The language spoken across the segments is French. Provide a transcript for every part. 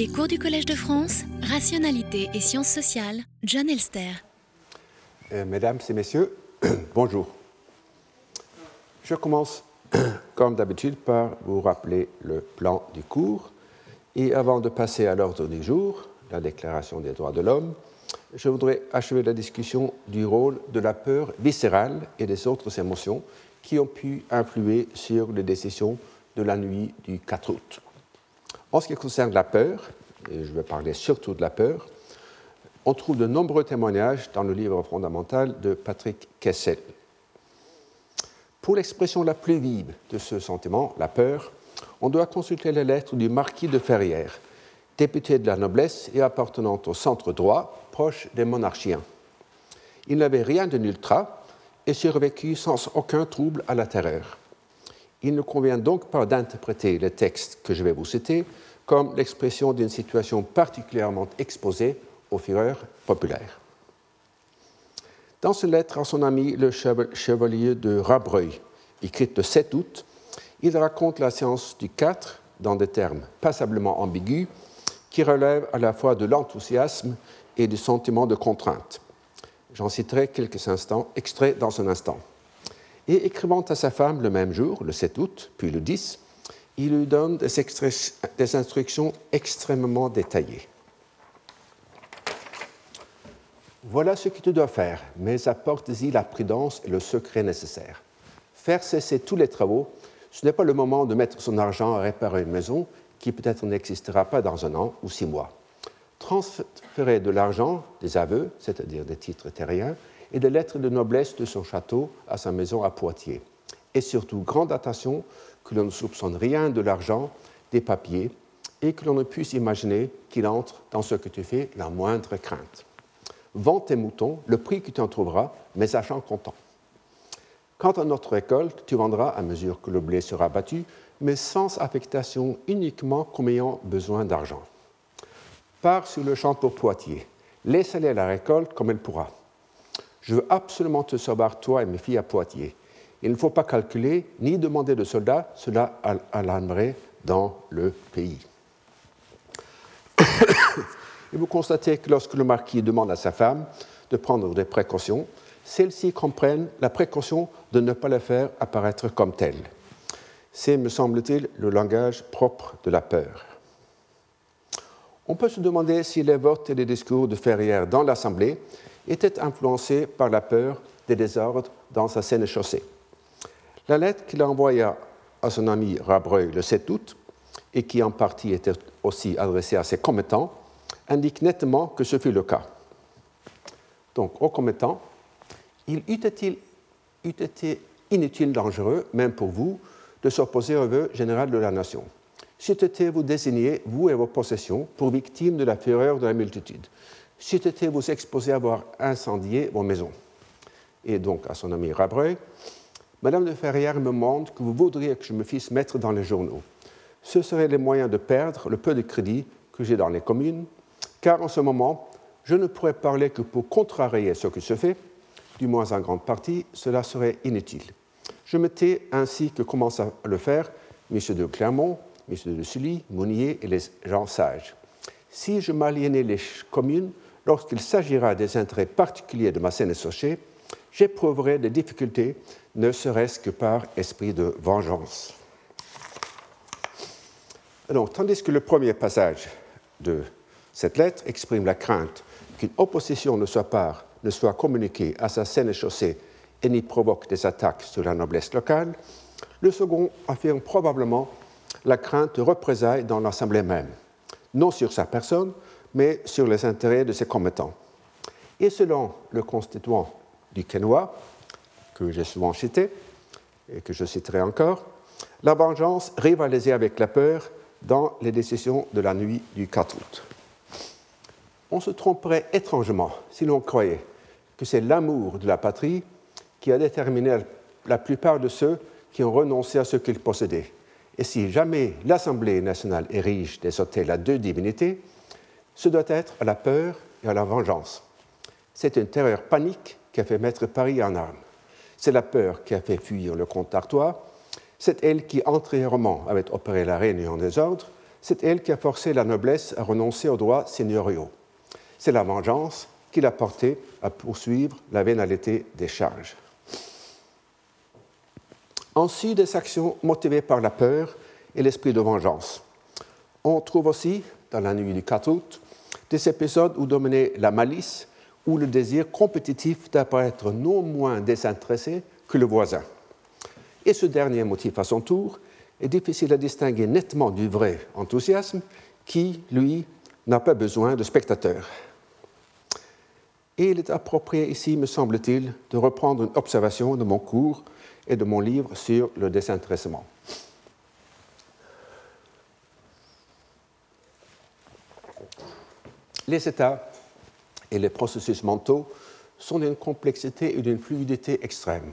Les cours du Collège de France, Rationalité et Sciences sociales, John Elster. Euh, mesdames et messieurs, bonjour. Je commence, comme d'habitude, par vous rappeler le plan du cours. Et avant de passer à l'ordre du jour, la Déclaration des droits de l'homme, je voudrais achever la discussion du rôle de la peur viscérale et des autres émotions qui ont pu influer sur les décisions de la nuit du 4 août. En ce qui concerne la peur, et je vais parler surtout de la peur, on trouve de nombreux témoignages dans le livre fondamental de Patrick Kessel. Pour l'expression la plus vive de ce sentiment, la peur, on doit consulter les lettres du marquis de Ferrières, député de la noblesse et appartenant au centre droit, proche des monarchiens. Il n'avait rien de ultra et survécut sans aucun trouble à la terreur. Il ne convient donc pas d'interpréter le texte que je vais vous citer comme l'expression d'une situation particulièrement exposée aux fureurs populaires. Dans cette lettre à son ami le chevalier de Rabreuil, écrite le 7 août, il raconte la séance du 4 dans des termes passablement ambigus qui relèvent à la fois de l'enthousiasme et du sentiment de contrainte. J'en citerai quelques instants, extraits dans un instant. Et écrivant à sa femme le même jour, le 7 août, puis le 10, il lui donne des, instructions extrêmement détaillées. Voilà ce que tu dois faire, mais apporte-y la prudence et le secret nécessaire. Faire cesser tous les travaux, ce n'est pas le moment de mettre son argent à réparer une maison qui peut-être n'existera pas dans un an ou six mois. Transférer de l'argent, des aveux, c'est-à-dire des titres terriens, et des lettres de noblesse de son château à sa maison à Poitiers. Et surtout, grande attention que l'on ne soupçonne rien de l'argent, des papiers, et que l'on ne puisse imaginer qu'il entre dans ce que tu fais la moindre crainte. Vends tes moutons, le prix que tu en trouveras, mais achant comptant. Quant à notre récolte, tu vendras à mesure que le blé sera battu, mais sans affectation, uniquement comme ayant besoin d'argent. Pars sur le champ pour Poitiers, laisse aller la récolte comme elle pourra. Je veux absolument te savoir, toi et mes filles, à Poitiers. Il ne faut pas calculer ni demander de soldats, cela alarmerait dans le pays. Et vous constatez que lorsque le marquis demande à sa femme de prendre des précautions, celles-ci comprennent la précaution de ne pas la faire apparaître comme telle. C'est, me semble-t-il, le langage propre de la peur. On peut se demander si les votes et les discours de Ferrière dans l'Assemblée étaient influencés par la peur des désordres dans sa scène chaussée. La lettre qu'il envoya à son ami Rabreuil le 7 août, et qui en partie était aussi adressée à ses commettants, indique nettement que ce fut le cas. Donc, aux commettants, il eût été, eût été inutile, dangereux, même pour vous, de s'opposer au vœu général de la nation? Été vous désigner, vous et vos possessions, pour victimes de la fureur de la multitude. C'eût été vous exposer à avoir incendié vos maisons. Et donc, à son ami Rabreuil, Madame de Ferrière me demande que vous voudriez que je me fisse mettre dans les journaux. Ce serait les moyens de perdre le peu de crédit que j'ai dans les communes, car en ce moment, je ne pourrais parler que pour contrarier ce qui se fait, du moins en grande partie, cela serait inutile. Je mettais ainsi que commencent à le faire M. de Clermont, M. de Sully, Mounier et les gens sages. Si je m'aliénais les communes, lorsqu'il s'agira des intérêts particuliers de ma scène associée, j'éprouverai des difficultés, ne serait-ce que par esprit de vengeance. Alors, tandis que le premier passage de cette lettre exprime la crainte qu'une opposition de sa part ne soit communiquée à sa scène chaussée et n'y provoque des attaques sur la noblesse locale. Le second affirme probablement la crainte de représailles dans l'Assemblée même, non sur sa personne, mais sur les intérêts de ses commettants. Et selon le constituant du Quénois, que j'ai souvent cité et que je citerai encore, la vengeance rivalisait avec la peur dans les décisions de la nuit du 4 août on se tromperait étrangement si l'on croyait que c'est l'amour de la patrie qui a déterminé la plupart de ceux qui ont renoncé à ce qu'ils possédaient. Et si jamais l'Assemblée nationale érige des hôtels à deux divinités, ce doit être à la peur et à la vengeance. C'est une terreur panique qui a fait mettre Paris en armes. C'est la peur qui a fait fuir le comte d'Artois. C'est elle qui antérieurement avait opéré la réunion des ordres. c'est elle qui a forcé la noblesse à renoncer aux droits seigneuriaux. C'est la vengeance qui l'a porté à poursuivre la vénalité des charges. Ensuite, des actions motivées par la peur et l'esprit de vengeance. On trouve aussi, dans la nuit du 4 août, des épisodes où dominait la malice ou le désir compétitif d'apparaître non moins désintéressé que le voisin. Et ce dernier motif, à son tour, est difficile à distinguer nettement du vrai enthousiasme qui, lui, n'a pas besoin de spectateurs. Et il est approprié ici, me semble-t-il, de reprendre une observation de mon cours et de mon livre sur le désintéressement. Les états et les processus mentaux sont d'une complexité et d'une fluidité extrême.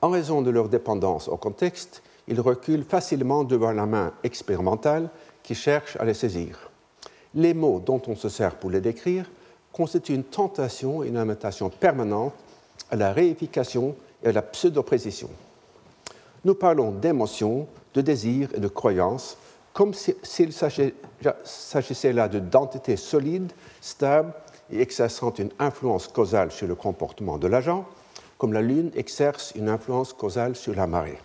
En raison de leur dépendance au contexte, ils reculent facilement devant la main expérimentale qui cherche à les saisir. Les mots dont on se sert pour les décrire constituent une tentation et une invitation permanente à la réification et à la pseudo-précision. Nous parlons d'émotions, de désirs et de croyances, comme s'il s'agissait là d'entités solides, stables et exerçant une influence causale sur le comportement de l'agent, comme la Lune exerce une influence causale sur la marée.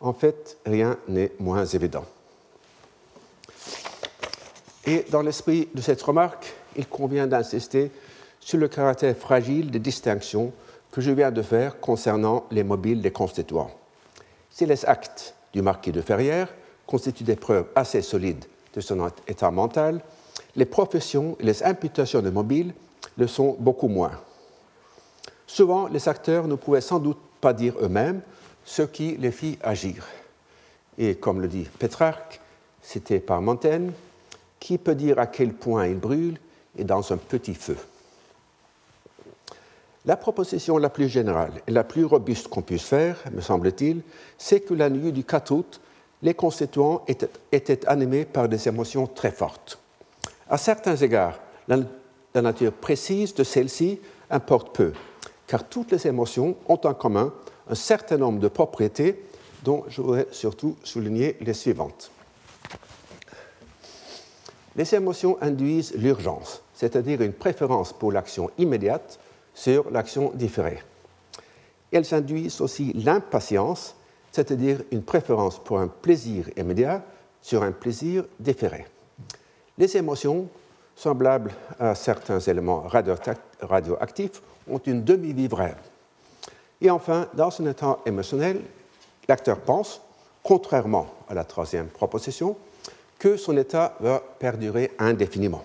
En fait, rien n'est moins évident. Et dans l'esprit de cette remarque, il convient d'insister sur le caractère fragile des distinctions que je viens de faire concernant les mobiles des constituants. Si les actes du marquis de Ferrières constituent des preuves assez solides de son état mental, les professions et les imputations de mobiles le sont beaucoup moins. Souvent, les acteurs ne pouvaient sans doute pas dire eux-mêmes ce qui les fit agir. Et comme le dit Pétrarque, cité par Montaigne, qui peut dire à quel point il brûle et dans un petit feu? La proposition la plus générale et la plus robuste qu'on puisse faire, me semble-t-il, c'est que la nuit du 4 août, les constituants étaient, animés par des émotions très fortes. À certains égards, la, la nature précise de celle-ci importe peu, car toutes les émotions ont en commun un certain nombre de propriétés dont je voudrais surtout souligner les suivantes. Les émotions induisent l'urgence, c'est-à-dire une préférence pour l'action immédiate sur l'action différée. Elles induisent aussi l'impatience, c'est-à-dire une préférence pour un plaisir immédiat sur un plaisir différé. Les émotions, semblables à certains éléments radioactifs, ont une demi-vie vraie. Et enfin, dans son état émotionnel, l'acteur pense, contrairement à la troisième proposition, que son état va perdurer indéfiniment.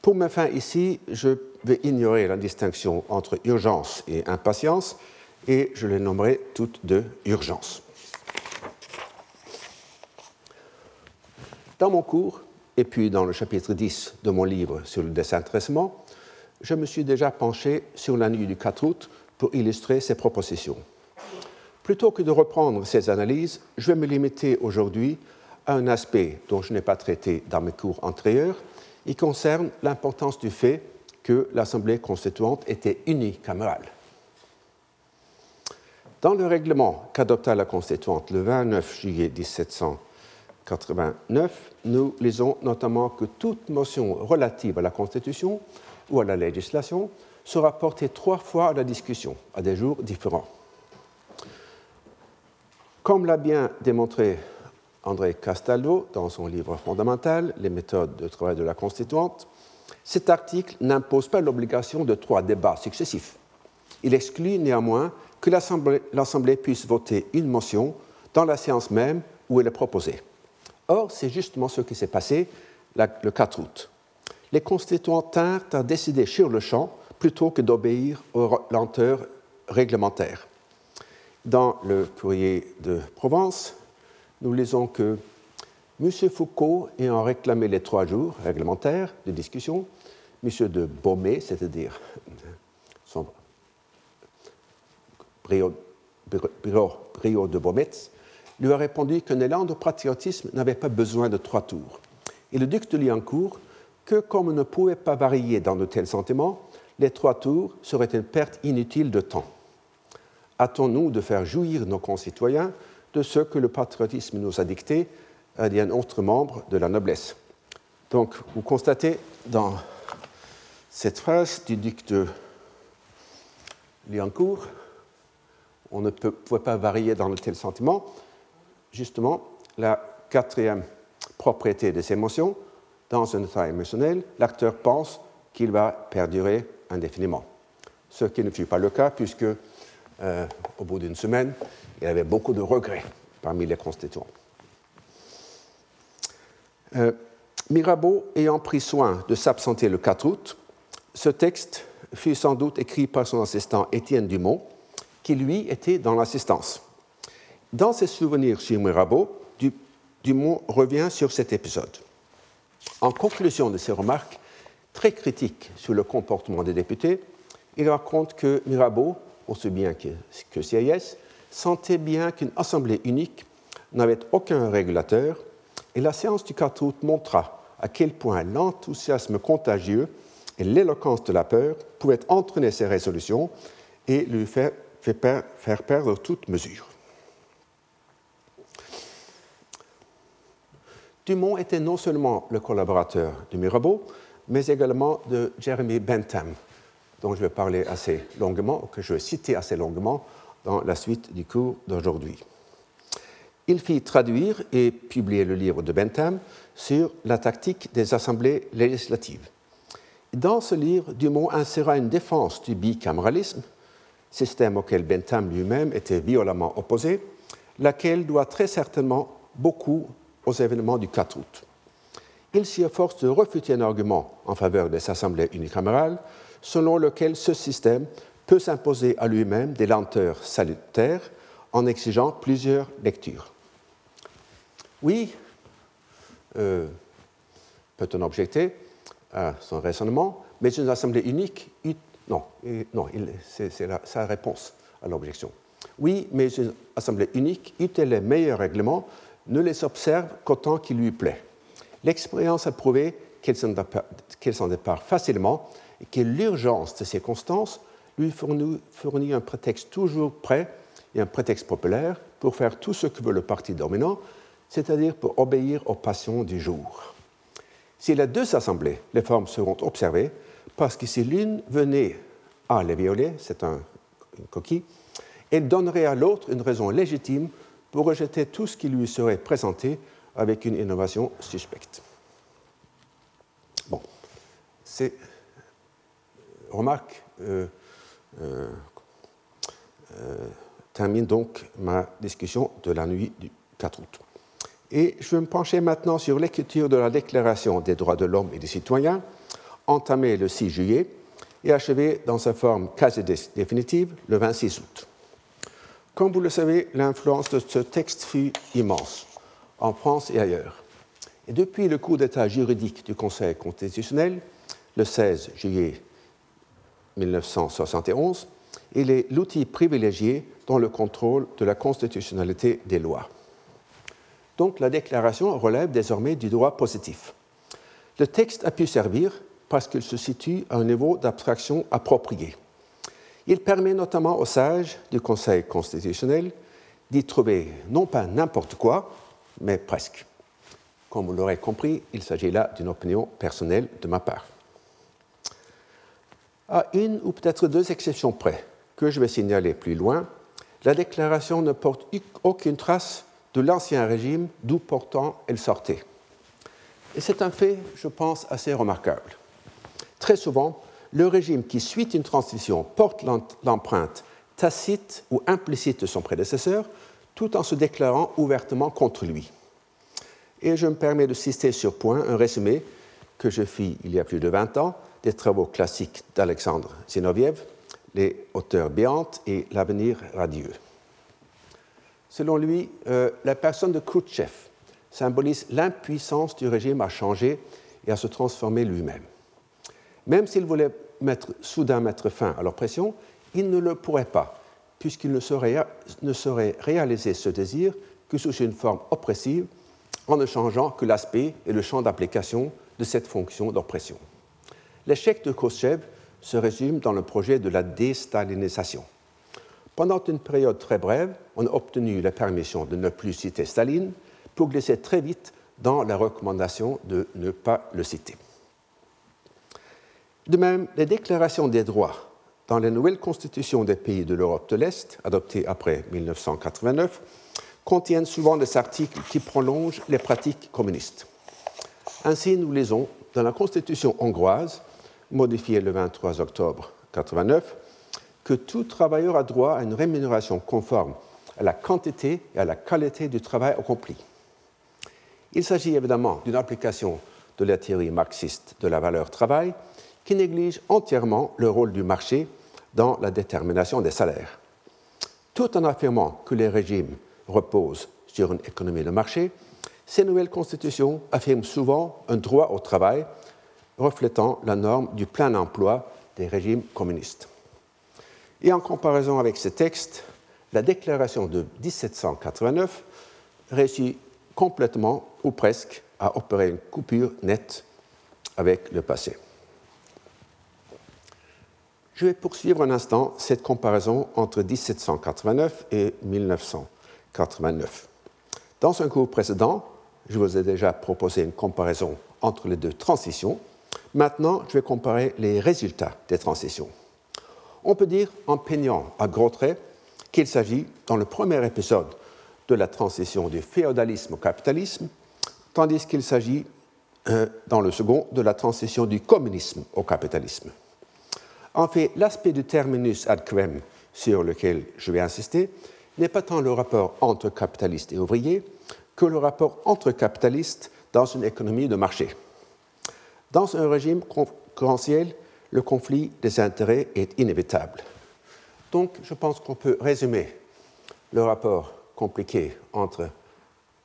Pour ma fin ici, je vais ignorer la distinction entre urgence et impatience et je les nommerai toutes deux urgences. Dans mon cours, et puis dans le chapitre 10 de mon livre sur le désintéressement, je me suis déjà penché sur la nuit du 4 août pour illustrer ces propositions. Plutôt que de reprendre ces analyses, je vais me limiter aujourd'hui à un aspect dont je n'ai pas traité dans mes cours antérieurs. Il concerne l'importance du fait que l'Assemblée constituante était unicamérale. Dans le règlement qu'adopta la Constituante le 29 juillet 1789, nous lisons notamment que toute motion relative à la Constitution ou à la législation sera porté trois fois à la discussion, à des jours différents. Comme l'a bien démontré André Castaldo dans son livre fondamental, Les méthodes de travail de la Constituante, cet article n'impose pas l'obligation de trois débats successifs. Il exclut néanmoins que l'Assemblée puisse voter une motion dans la séance même où elle est proposée. Or, c'est justement ce qui s'est passé le 4 août. Les constituants tinrent à décider sur le champ plutôt que d'obéir aux lenteurs réglementaires. Dans le courrier de Provence, nous lisons que M. Foucault ayant réclamé les trois jours réglementaires de discussion, M. de Baumé, c'est-à-dire son Brio, de Baumetz, lui a répondu qu'un élan de patriotisme n'avait pas besoin de trois tours. Et le duc de Liancourt, que comme on ne pouvait pas varier dans de tels sentiments, les trois tours seraient une perte inutile de temps. Hâtons-nous de faire jouir nos concitoyens de ce que le patriotisme nous a dicté un autre membre de la noblesse. Donc, vous constatez dans cette phrase du duc de Liancourt, on ne peut, pouvait pas varier dans le tel sentiment, justement, la quatrième propriété des émotions, dans un état émotionnel, l'acteur pense qu'il va perdurer indéfiniment. Ce qui ne fut pas le cas, puisque euh, au bout d'une semaine, il avait beaucoup de regrets parmi les constituants. Euh, Mirabeau ayant pris soin de s'absenter le 4 août, ce texte fut sans doute écrit par son assistant Étienne Dumont, lui était dans l'assistance. Dans ses souvenirs sur Mirabeau, Dumont revient sur cet épisode. En conclusion de ses remarques très critiques sur le comportement des députés, il raconte que Mirabeau, aussi bien que, que sentait bien qu'une assemblée unique n'avait aucun régulateur, et la séance du 4 août montra à quel point l'enthousiasme contagieux et l'éloquence de la peur pouvaient entraîner ses résolutions et lui faire, faire perdre toute mesure. Dumont était non seulement le collaborateur de Mirabeau, mais également de Jeremy Bentham, dont je vais parler assez longuement, que je vais citer assez longuement dans la suite du cours d'aujourd'hui. Il fit traduire et publier le livre de Bentham sur la tactique des assemblées législatives. Dans ce livre, Dumont inséra une défense du bicaméralisme, système auquel Bentham lui-même était violemment opposé, laquelle doit très certainement beaucoup aux événements du 4 août. Il s'y efforce de refuter un argument en faveur des assemblées unicamérales, selon lequel ce système peut s'imposer à lui-même des lenteurs salutaires en exigeant plusieurs lectures. Oui, euh, peut-on objecter à son raisonnement, mais une assemblée unique, non, non c'est sa réponse à l'objection. Oui, mais une assemblée unique, eût les meilleurs règlements, ne les observe qu'autant qu'il lui plaît. L'expérience a prouvé qu'elle s'en départ facilement et que l'urgence de circonstances lui fournit, fournit un prétexte toujours prêt et un prétexte populaire pour faire tout ce que veut le parti dominant, c'est-à-dire pour obéir aux passions du jour. Si les deux assemblées, les formes seront observées, parce que si l'une venait à les violer, c'est un, une coquille, elle donnerait à l'autre une raison légitime pour rejeter tout ce qui lui serait présenté avec une innovation suspecte. Bon, c'est remarque euh, euh, euh, termine donc ma discussion de la nuit du 4 août. Et je vais me pencher maintenant sur l'écriture de la Déclaration des droits de l'homme et des citoyens, entamée le 6 juillet et achevée dans sa forme quasi définitive le 26 août. Comme vous le savez, l'influence de ce texte fut immense, en France et ailleurs. Et depuis le coup d'état juridique du Conseil constitutionnel, le 16 juillet 1971, il est l'outil privilégié dans le contrôle de la constitutionnalité des lois. Donc la déclaration relève désormais du droit positif. Le texte a pu servir parce qu'il se situe à un niveau d'abstraction approprié. Il permet notamment aux sages du Conseil constitutionnel d'y trouver non pas n'importe quoi, mais presque. Comme vous l'aurez compris, il s'agit là d'une opinion personnelle de ma part. À une ou peut-être deux exceptions près, que je vais signaler plus loin, la déclaration ne porte aucune trace de l'ancien régime d'où pourtant elle sortait. Et c'est un fait, je pense, assez remarquable. Très souvent, le régime qui suit une transition porte l'empreinte tacite ou implicite de son prédécesseur, tout en se déclarant ouvertement contre lui. Et je me permets de citer sur point un résumé que je fis il y a plus de 20 ans des travaux classiques d'Alexandre Zinoviev, Les auteurs béantes et l'avenir radieux. Selon lui, euh, la personne de Khrouchtchev symbolise l'impuissance du régime à changer et à se transformer lui-même. Même s'il voulait soudain mettre fin à l'oppression, il ne le pourrait pas, puisqu'il ne saurait, ne réaliser ce désir que sous une forme oppressive, en ne changeant que l'aspect et le champ d'application de cette fonction d'oppression. L'échec de Khrushchev se résume dans le projet de la déstalinisation. Pendant une période très brève, on a obtenu la permission de ne plus citer Staline, pour glisser très vite dans la recommandation de ne pas le citer. De même, les déclarations des droits dans les nouvelles constitutions des pays de l'Europe de l'Est, adoptées après 1989, contiennent souvent des articles qui prolongent les pratiques communistes. Ainsi, nous lisons dans la constitution hongroise, modifiée le 23 octobre 1989, que tout travailleur a droit à une rémunération conforme à la quantité et à la qualité du travail accompli. Il s'agit évidemment d'une application de la théorie marxiste de la valeur travail qui néglige entièrement le rôle du marché dans la détermination des salaires. Tout en affirmant que les régimes reposent sur une économie de marché, ces nouvelles constitutions affirment souvent un droit au travail reflétant la norme du plein emploi des régimes communistes. Et en comparaison avec ce texte, la déclaration de 1789 réussit complètement ou presque à opérer une coupure nette avec le passé. Je vais poursuivre un instant cette comparaison entre 1789 et 1989. Dans un cours précédent, je vous ai déjà proposé une comparaison entre les deux transitions. Maintenant, je vais comparer les résultats des transitions. On peut dire, en peignant à gros traits, qu'il s'agit, dans le premier épisode, de la transition du féodalisme au capitalisme, tandis qu'il s'agit, euh, dans le second, de la transition du communisme au capitalisme. En fait, l'aspect du terminus ad quem sur lequel je vais insister n'est pas tant le rapport entre capitalistes et ouvriers que le rapport entre capitalistes dans une économie de marché. Dans un régime concurrentiel, le conflit des intérêts est inévitable. Donc, je pense qu'on peut résumer le rapport compliqué entre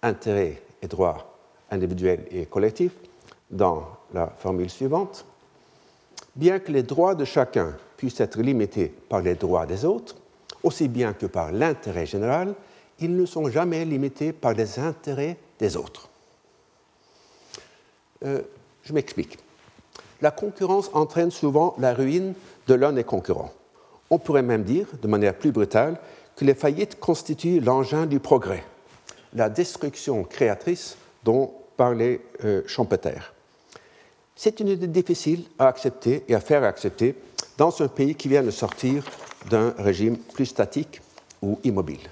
intérêts et droits individuels et collectifs dans la formule suivante bien que les droits de chacun puissent être limités par les droits des autres, aussi bien que par l'intérêt général, ils ne sont jamais limités par les intérêts des autres. Euh, je m'explique. La concurrence entraîne souvent la ruine de l'un des concurrents. On pourrait même dire, de manière plus brutale, que les faillites constituent l'engin du progrès, la destruction créatrice dont parlait euh, Schumpeter. C'est une idée difficile à accepter et à faire accepter dans un pays qui vient de sortir d'un régime plus statique ou immobile.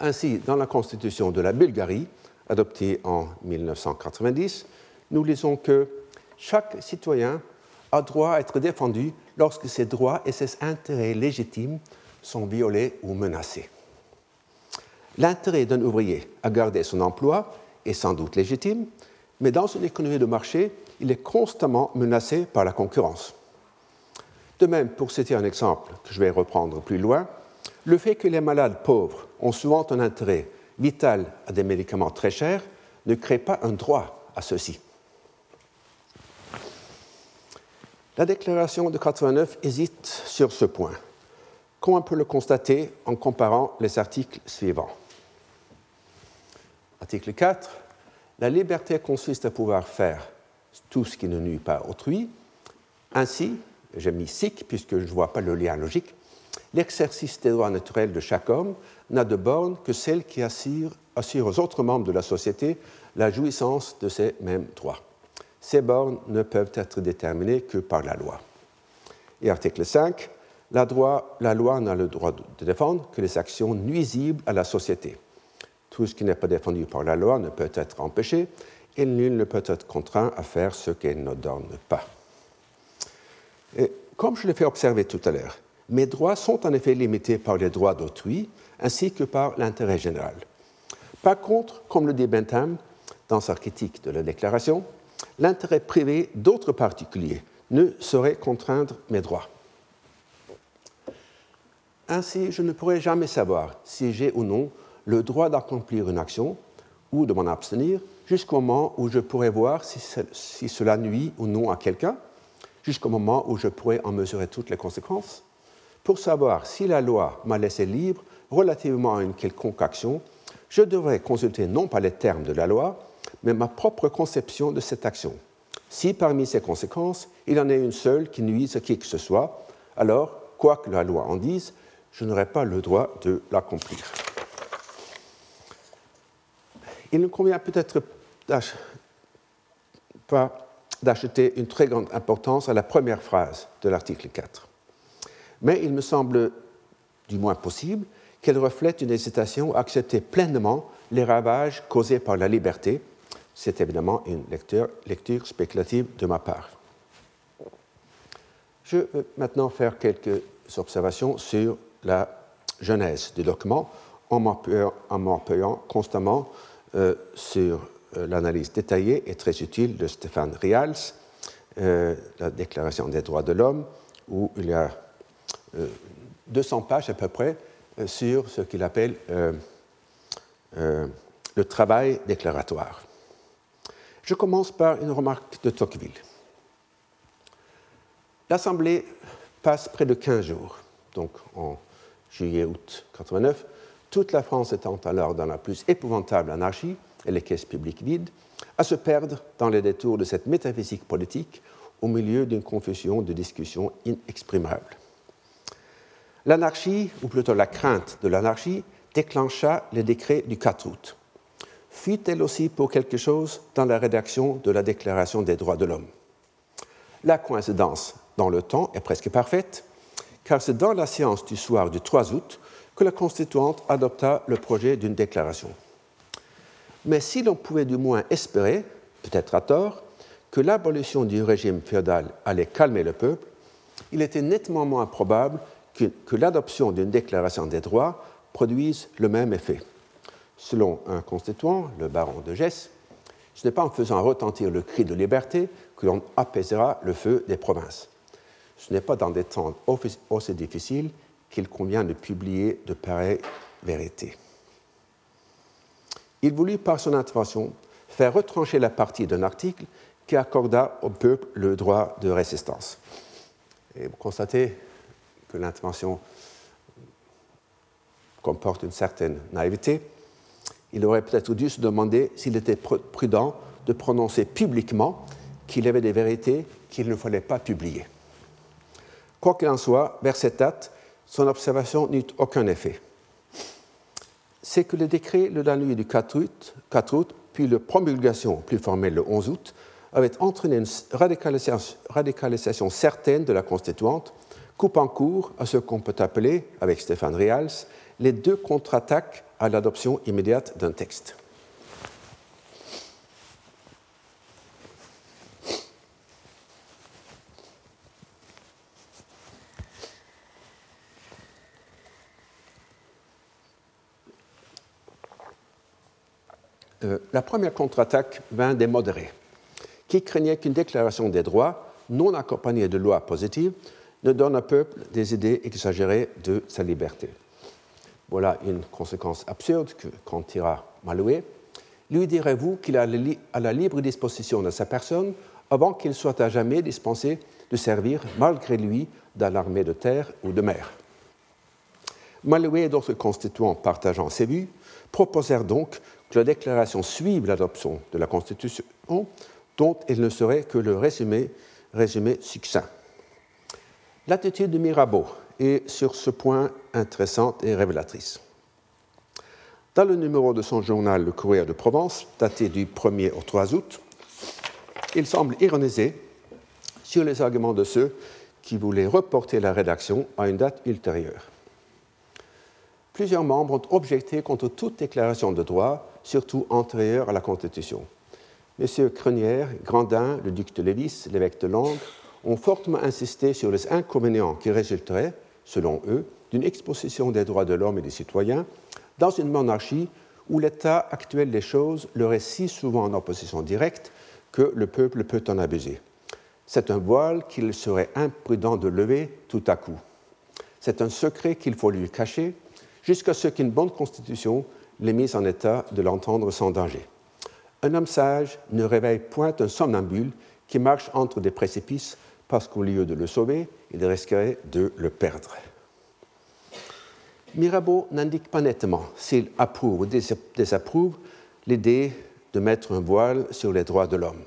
Ainsi, dans la constitution de la Bulgarie, adoptée en 1990, nous lisons que chaque citoyen a droit à être défendu lorsque ses droits et ses intérêts légitimes sont violés ou menacés. L'intérêt d'un ouvrier à garder son emploi est sans doute légitime, mais dans une économie de marché, il est constamment menacé par la concurrence. De même, pour citer un exemple que je vais reprendre plus loin, le fait que les malades pauvres ont souvent un intérêt vital à des médicaments très chers ne crée pas un droit à ceux-ci. La déclaration de 89 hésite sur ce point, comme on peut le constater en comparant les articles suivants? Article 4. La liberté consiste à pouvoir faire tout ce qui ne nuit pas autrui. Ainsi, j'ai mis sic puisque je ne vois pas le lien logique, l'exercice des droits naturels de chaque homme n'a de borne que celle qui assure, aux autres membres de la société la jouissance de ces mêmes droits. Ces bornes ne peuvent être déterminées que par la loi. Et article 5, la, la loi n'a le droit de défendre que les actions nuisibles à la société. Tout ce qui n'est pas défendu par la loi ne peut être empêché, et nul ne peut être contraint à faire ce qu'elle ne donne pas. Comme je l'ai fait observer tout à l'heure, mes droits sont en effet limités par les droits d'autrui ainsi que par l'intérêt général. Par contre, comme le dit Bentham dans sa critique de la déclaration, l'intérêt privé d'autres particuliers ne saurait contraindre mes droits. Ainsi, je ne pourrai jamais savoir si j'ai ou non le droit d'accomplir une action ou de m'en abstenir jusqu'au moment où je pourrais voir si, cela nuit ou non à quelqu'un, jusqu'au moment où je pourrais en mesurer toutes les conséquences, pour savoir si la loi m'a laissé libre relativement à une quelconque action, je devrais consulter non pas les termes de la loi, mais ma propre conception de cette action. Si parmi ces conséquences, il en est une seule qui nuise à qui que ce soit, alors, quoi que la loi en dise, je n'aurai pas le droit de l'accomplir. il ne convient peut-être d'acheter une très grande importance à la première phrase de l'article 4. Mais il me semble du moins possible qu'elle reflète une hésitation à accepter pleinement les ravages causés par la liberté. C'est évidemment une lecture, lecture spéculative de ma part. Je vais maintenant faire quelques observations sur la genèse du document en m'appuyant constamment euh, sur l'analyse détaillée et très utile de Stéphane Rials, euh, la Déclaration des droits de l'homme, où il y a 200 pages à peu près sur ce qu'il appelle le travail déclaratoire. Je commence par une remarque de Tocqueville. L'Assemblée passe près de 15 jours, donc en juillet-août 89, toute la France étant alors dans la plus épouvantable anarchie et les caisses publiques vides, à se perdre dans les détours de cette métaphysique politique au milieu d'une confusion de discussions inexprimables. L'anarchie, ou plutôt la crainte de l'anarchie, déclencha le décret du 4 août. Fut-elle aussi pour quelque chose dans la rédaction de la Déclaration des droits de l'homme La coïncidence dans le temps est presque parfaite, car c'est dans la séance du soir du 3 août que la Constituante adopta le projet d'une déclaration. Mais si l'on pouvait du moins espérer, peut-être à tort, que l'abolition du régime féodal allait calmer le peuple, il était nettement moins probable que, l'adoption d'une déclaration des droits produise le même effet. Selon un constituant, le baron de Gesse, ce n'est pas en faisant retentir le cri de liberté que l'on apaisera le feu des provinces. Ce n'est pas dans des temps aussi difficiles qu'il convient de publier de pareilles vérités. Il voulut par son intervention faire retrancher la partie d'un article qui accorda au peuple le droit de résistance. Et vous constatez que l'intervention comporte une certaine naïveté. Il aurait peut-être dû se demander s'il était prudent de prononcer publiquement qu'il avait des vérités qu'il ne fallait pas publier. Quoi qu'il en soit, vers cette date, son observation n'eut aucun effet. C'est que le décret le dernier du 4 août, 4 août, puis la promulgation plus formelle le 11 août, avait entraîné une radicalisation, radicalisation certaine de la constituante, coupant court à ce qu'on peut appeler, avec Stéphane Rials, les deux contre-attaques à l'adoption immédiate d'un texte. Euh, la première contre-attaque vint des modérés, qui craignaient qu'une déclaration des droits, non accompagnée de lois positives, ne donne au peuple des idées exagérées de sa liberté. Voilà une conséquence absurde qu'en tira Maloué. Lui direz-vous qu'il a à la libre disposition de sa personne avant qu'il soit à jamais dispensé de servir, malgré lui, dans l'armée de terre ou de mer. Maloué et d'autres constituants partageant ses vues proposèrent donc que la déclaration suive l'adoption de la Constitution, dont il ne serait que le résumé, résumé succinct. L'attitude de Mirabeau est sur ce point intéressante et révélatrice. Dans le numéro de son journal Le Courrier de Provence, daté du 1er au 3 août, il semble ironiser sur les arguments de ceux qui voulaient reporter la rédaction à une date ultérieure. Plusieurs membres ont objecté contre toute déclaration de droit surtout antérieure à la Constitution. Messieurs Crenière, Grandin, le duc de Lévis, l'évêque de Langres, ont fortement insisté sur les inconvénients qui résulteraient, selon eux, d'une exposition des droits de l'homme et des citoyens dans une monarchie où l'état actuel des choses leur est si souvent en opposition directe que le peuple peut en abuser. C'est un voile qu'il serait imprudent de lever tout à coup. C'est un secret qu'il faut lui cacher jusqu'à ce qu'une bonne constitution les mise en état de l'entendre sans danger. Un homme sage ne réveille point un somnambule qui marche entre des précipices parce qu'au lieu de le sauver, il risquerait de le perdre. Mirabeau n'indique pas nettement s'il approuve ou désapprouve l'idée de mettre un voile sur les droits de l'homme,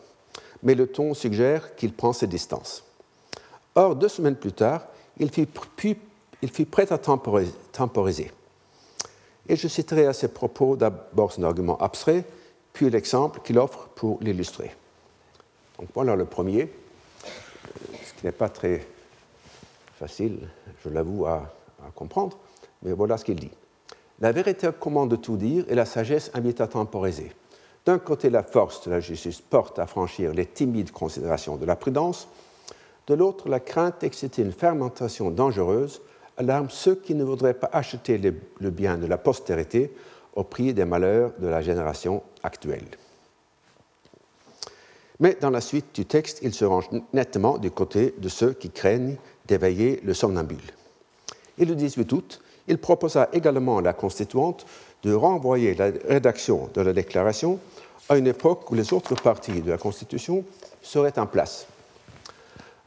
mais le ton suggère qu'il prend ses distances. Or, deux semaines plus tard, il il fut prêt à temporiser. Et je citerai à ces propos d'abord son argument abstrait puis l'exemple qu'il offre pour l'illustrer. Donc voilà le premier, ce qui n'est pas très facile, je l'avoue, à, à, comprendre, mais voilà ce qu'il dit. La vérité commande de tout dire et la sagesse invite à temporiser. D'un côté, la force de la justice porte à franchir les timides considérations de la prudence, de l'autre, la crainte d'exciter une fermentation dangereuse alarme ceux qui ne voudraient pas acheter le bien de la postérité au prix des malheurs de la génération actuelle. Mais dans la suite du texte, il se range nettement du côté de ceux qui craignent d'éveiller le somnambule. Et le 18 août, il proposa également à la constituante de renvoyer la rédaction de la déclaration à une époque où les autres parties de la Constitution seraient en place.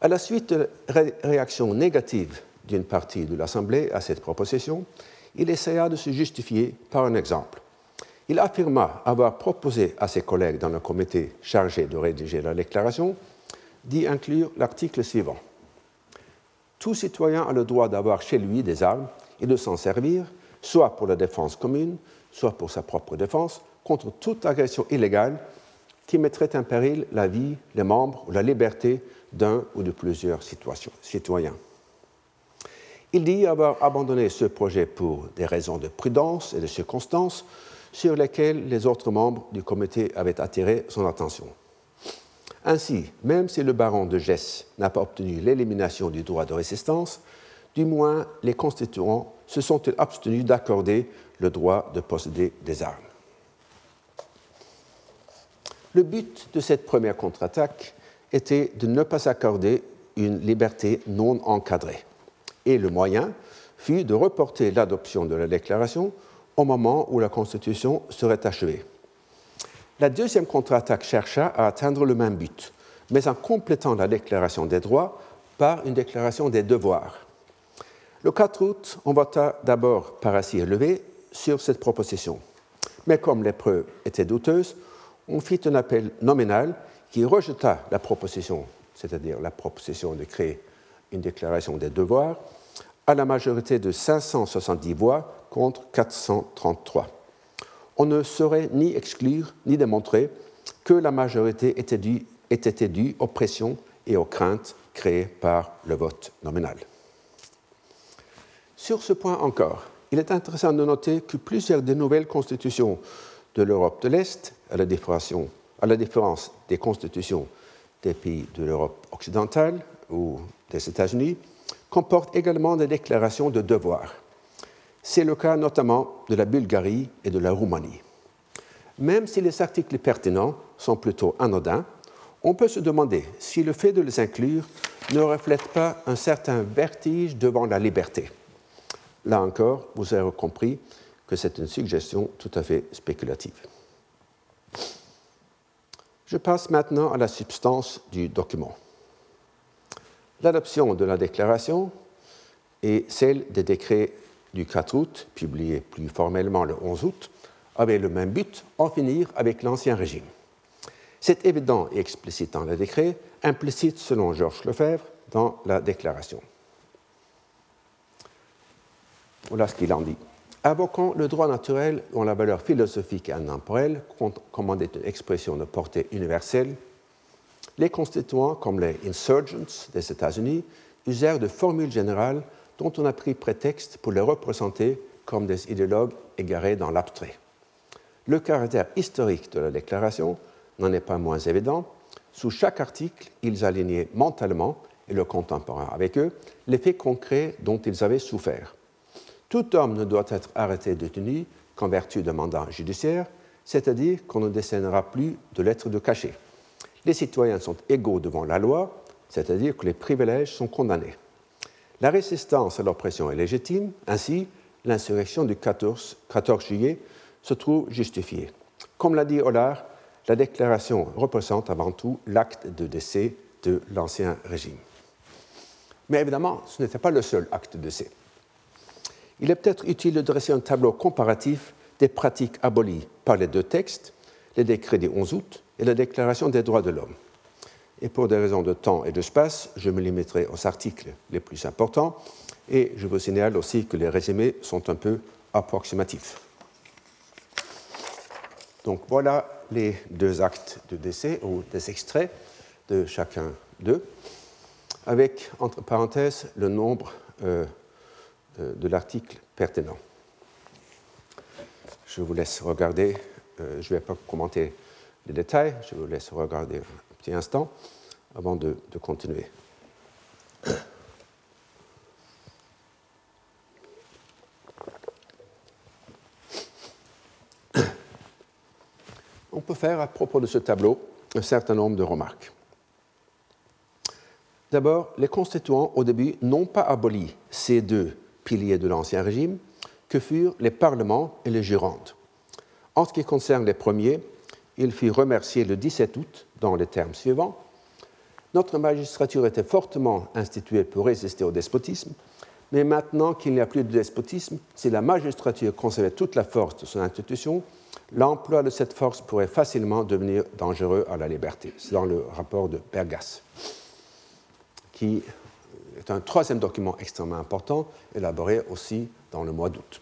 À la suite de la réaction négative d'une partie de l'Assemblée à cette proposition, il essaya de se justifier par un exemple. Il affirma avoir proposé à ses collègues dans le comité chargé de rédiger la déclaration d'y inclure l'article suivant. Tout citoyen a le droit d'avoir chez lui des armes et de s'en servir, soit pour la défense commune, soit pour sa propre défense, contre toute agression illégale qui mettrait en péril la vie, les membres ou la liberté d'un ou de plusieurs citoyens. Il dit avoir abandonné ce projet pour des raisons de prudence et de circonstances sur lesquelles les autres membres du comité avaient attiré son attention. Ainsi, même si le baron de Gesse n'a pas obtenu l'élimination du droit de résistance, du moins les constituants se sont-ils abstenus d'accorder le droit de posséder des armes. Le but de cette première contre-attaque était de ne pas accorder une liberté non encadrée et le moyen fut de reporter l'adoption de la déclaration au moment où la Constitution serait achevée. La deuxième contre-attaque chercha à atteindre le même but, mais en complétant la déclaration des droits par une déclaration des devoirs. Le 4 août, on vota d'abord par assis élevé sur cette proposition. Mais comme les preuves étaient douteuses, on fit un appel nominal qui rejeta la proposition, c'est-à-dire la proposition de créer une déclaration des devoirs, à la majorité de 570 voix contre 433. On ne saurait ni exclure ni démontrer que la majorité était due, aux pressions et aux craintes créées par le vote nominal. Sur ce point encore, il est intéressant de noter que plusieurs des nouvelles constitutions de l'Europe de l'Est, à la différence des constitutions des pays de l'Europe occidentale ou des États-Unis, comportent également des déclarations de devoirs. C'est le cas notamment de la Bulgarie et de la Roumanie. Même si les articles pertinents sont plutôt anodins, on peut se demander si le fait de les inclure ne reflète pas un certain vertige devant la liberté. Là encore, vous avez compris que c'est une suggestion tout à fait spéculative. Je passe maintenant à la substance du document. L'adoption de la déclaration et celle des décrets du 4 août, publiés plus formellement le 11 août, avaient le même but, en finir avec l'Ancien Régime. C'est évident et explicite dans le décret, implicite selon Georges Lefebvre dans la déclaration. Voilà ce qu'il en dit. Invoquant le droit naturel dont la valeur philosophique et intemporelle commandait une expression de portée universelle, les constituants, comme les insurgents des États-Unis, usèrent de formules générales dont on a pris prétexte pour les représenter comme des idéologues égarés dans l'abstrait. Le caractère historique de la déclaration n'en est pas moins évident. Sous chaque article, ils alignaient mentalement, et le contemporain avec eux, les faits concrets dont ils avaient souffert. Tout homme ne doit être arrêté détenu qu'en vertu d'un mandat judiciaire, c'est-à-dire qu'on ne décernera plus de lettres de cachet les citoyens sont égaux devant la loi, c'est-à-dire que les privilèges sont condamnés. La résistance à l'oppression est légitime, ainsi l'insurrection du 14, juillet se trouve justifiée. Comme l'a dit Hollard, la déclaration représente avant tout l'acte de décès de l'Ancien Régime. Mais évidemment, ce n'était pas le seul acte de décès. Il est peut-être utile de dresser un tableau comparatif des pratiques abolies par les deux textes, les décrets du 11 août et la Déclaration des droits de l'homme. Et pour des raisons de temps et d'espace, je me limiterai aux articles les plus importants et je vous signale aussi que les résumés sont un peu approximatifs. Donc voilà les deux actes de décès ou des extraits de chacun d'eux, avec entre parenthèses le nombre euh, de l'article pertinent. Je vous laisse regarder, euh, je ne vais pas commenter détails, je vous laisse regarder un petit instant avant de, de continuer. On peut faire à propos de ce tableau un certain nombre de remarques. D'abord, les constituants, au début, n'ont pas aboli ces deux piliers de l'Ancien Régime, que furent les parlements et les Girondes. En ce qui concerne les premiers, il fut remercié le 17 août dans les termes suivants. Notre magistrature était fortement instituée pour résister au despotisme, mais maintenant qu'il n'y a plus de despotisme, si la magistrature conservait toute la force de son institution, l'emploi de cette force pourrait facilement devenir dangereux à la liberté. C'est dans le rapport de Bergas, qui est un troisième document extrêmement important, élaboré aussi dans le mois d'août.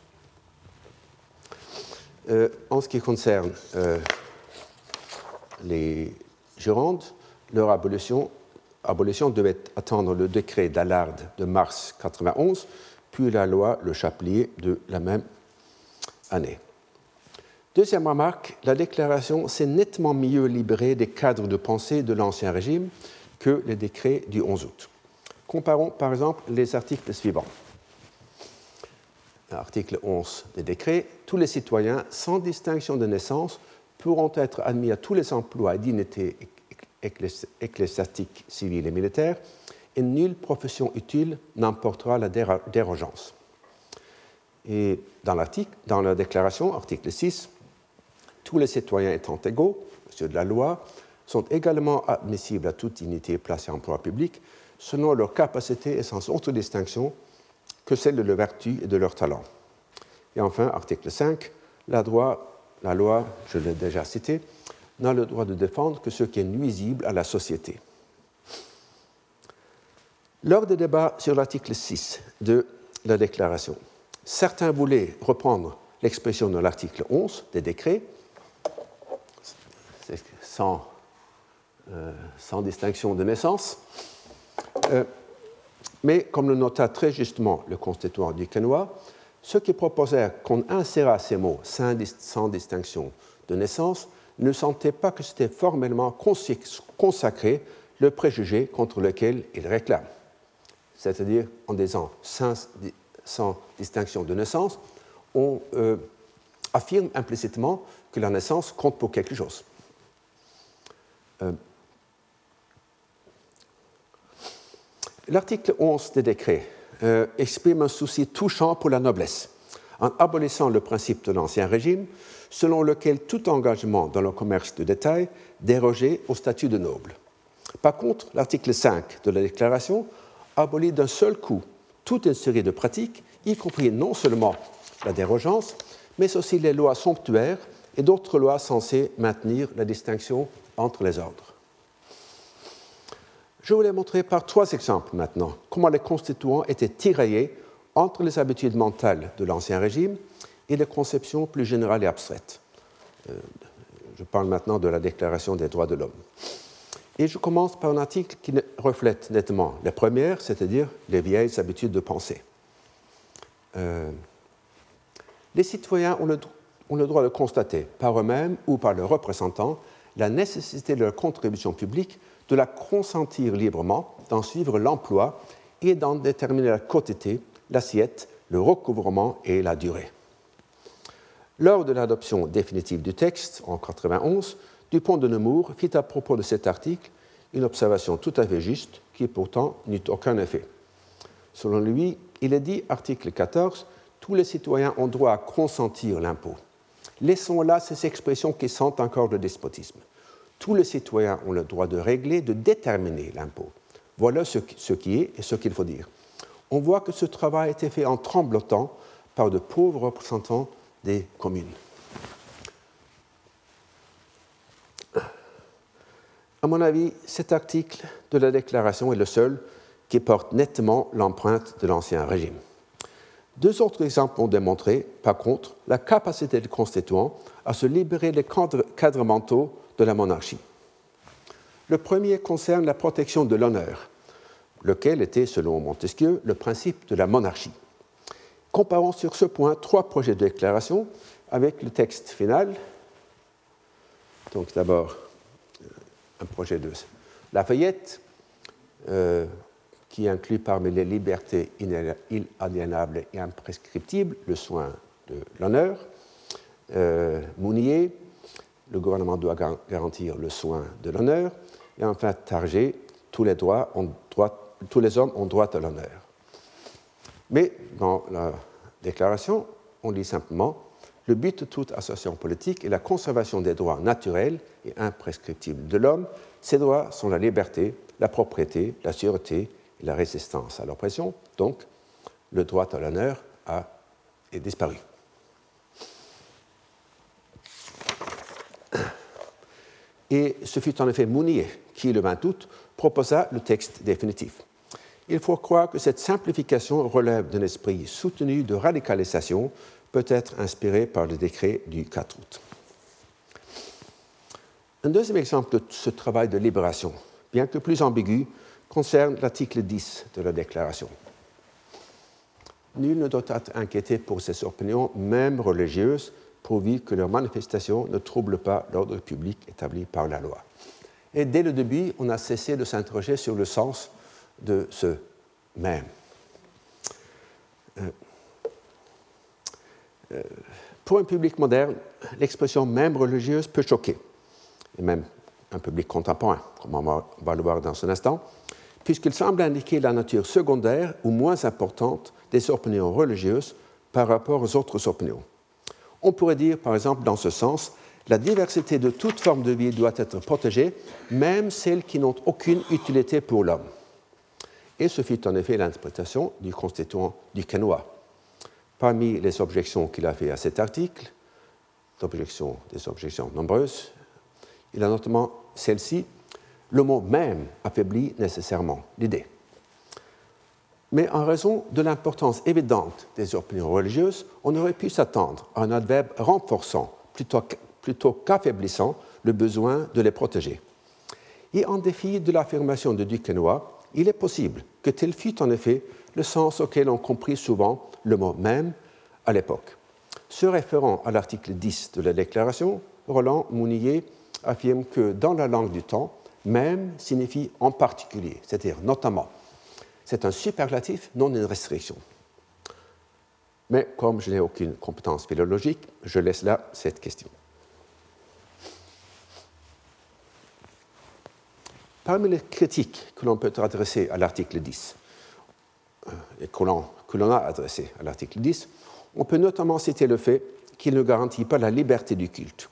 Euh, en ce qui concerne euh, les Girondes, leur abolition, abolition devait attendre le décret d'Allard de mars 91, puis la loi Le Chaplier de la même année. Deuxième remarque, la déclaration s'est nettement mieux libérée des cadres de pensée de l'Ancien Régime que les décrets du 11 août. Comparons par exemple les articles suivants. Article 11 des décrets, tous les citoyens, sans distinction de naissance, pourront être admis à tous les emplois et dignités ecclésiastiques, civiles et militaires, et nulle profession utile n'emportera la dérogeance. Et dans, dans la déclaration, article 6, tous les citoyens étant égaux, ceux de la loi, sont également admissibles à toute dignité placée en emploi public, selon leur capacité et sans autre distinction que celle de leur vertu et de leur talent. Et enfin, article 5, la, la loi, je l'ai déjà cité, n'a le droit de défendre que ce qui est nuisible à la société. Lors des débats sur l'article 6 de la déclaration, certains voulaient reprendre l'expression de l'article 11 des décrets, sans, euh, sans distinction de naissance, euh, mais comme le nota très justement le constituant du Quénois, ceux qui proposèrent qu'on insérât ces mots sans distinction de naissance ne sentaient pas que c'était formellement consacré le préjugé contre lequel ils réclament. C'est-à-dire, en disant sans, distinction de naissance, on euh, affirme implicitement que la naissance compte pour quelque chose. Euh, L'article 11 des décrets euh, exprime un souci touchant pour la noblesse, en abolissant le principe de l'Ancien Régime, selon lequel tout engagement dans le commerce de détail dérogeait au statut de noble. Par contre, l'article 5 de la Déclaration abolit d'un seul coup toute une série de pratiques, y compris non seulement la dérogeance, mais aussi les lois somptuaires et d'autres lois censées maintenir la distinction entre les ordres. Je voulais montrer par trois exemples maintenant comment les constituants étaient tiraillés entre les habitudes mentales de l'Ancien Régime et les conceptions plus générales et abstraites. Euh, je parle maintenant de la Déclaration des droits de l'homme. Et je commence par un article qui reflète nettement les premières, c'est-à-dire les vieilles habitudes de pensée. Euh, les citoyens ont le, ont le droit de constater, par eux-mêmes ou par leurs représentants, la nécessité de leur contribution publique de la consentir librement, d'en suivre l'emploi et d'en déterminer la quantité, l'assiette, le recouvrement et la durée. Lors de l'adoption définitive du texte en 91, Dupont de Nemours fit à propos de cet article une observation tout à fait juste qui pourtant n'eut aucun effet. Selon lui, il est dit, article 14, tous les citoyens ont droit à consentir l'impôt. Laissons là ces expressions qui sentent encore le despotisme tous les citoyens ont le droit de régler, de déterminer l'impôt. Voilà ce qui est et ce qu'il faut dire. On voit que ce travail a été fait en tremblotant par de pauvres représentants des communes. À mon avis, cet article de la déclaration est le seul qui porte nettement l'empreinte de l'Ancien Régime. Deux autres exemples ont démontré, par contre, la capacité des constituants à se libérer des cadres, mentaux de la monarchie. Le premier concerne la protection de l'honneur, lequel était, selon Montesquieu, le principe de la monarchie. Comparons sur ce point trois projets de déclaration avec le texte final. Donc d'abord, euh, un projet de Lafayette, euh, qui inclut parmi les libertés inaliénables et imprescriptibles le soin de l'honneur. Euh, Mounier, le gouvernement doit garantir le soin de l'honneur. Et enfin, Target, tous les, tous les hommes ont droit à l'honneur. Mais dans la déclaration, on lit simplement le but de toute association politique est la conservation des droits naturels et imprescriptibles de l'homme. Ces droits sont la liberté, la propriété, la sûreté, et la résistance à l'oppression. Donc, le droit à l'honneur est disparu. Et ce fut en effet Mounier qui, le 20 août, proposa le texte définitif. Il faut croire que cette simplification relève d'un esprit soutenu de radicalisation, peut-être inspiré par le décret du 4 août. Un deuxième exemple de ce travail de libération, bien que plus ambigu, concerne l'article 10 de la Déclaration. Nul ne doit être inquiété pour ses opinions, même religieuses, pourvu que leurs manifestations ne troublent pas l'ordre public établi par la loi. Et dès le début, on a cessé de s'interroger sur le sens de ce même. Euh, euh, pour un public moderne, l'expression même religieuse peut choquer, et même un public contemporain, comme on va le voir dans un instant puisqu'il semble indiquer la nature secondaire ou moins importante des opinions religieuses par rapport aux autres opinions. On pourrait dire, par exemple, dans ce sens, la diversité de toute forme de vie doit être protégée, même celles qui n'ont aucune utilité pour l'homme. Et ce fut en effet l'interprétation du constituant du Kenoa. Parmi les objections qu'il a fait à cet article, des objections nombreuses, il a notamment celle-ci le mot même affaiblit nécessairement l'idée. Mais en raison de l'importance évidente des opinions religieuses, on aurait pu s'attendre à un adverbe renforçant plutôt qu'affaiblissant le besoin de les protéger. Et en défi de l'affirmation de Duquesnoy, il est possible que tel fût en effet le sens auquel on comprit souvent le mot même à l'époque. Se référant à l'article 10 de la Déclaration, Roland Mounier affirme que dans la langue du temps, même signifie en particulier, c'est-à-dire notamment. C'est un superlatif, non une restriction. Mais comme je n'ai aucune compétence philologique, je laisse là cette question. Parmi les critiques que l'on peut adresser à l'article 10, euh, et que l'on a adressé à l'article 10, on peut notamment citer le fait qu'il ne garantit pas la liberté du culte.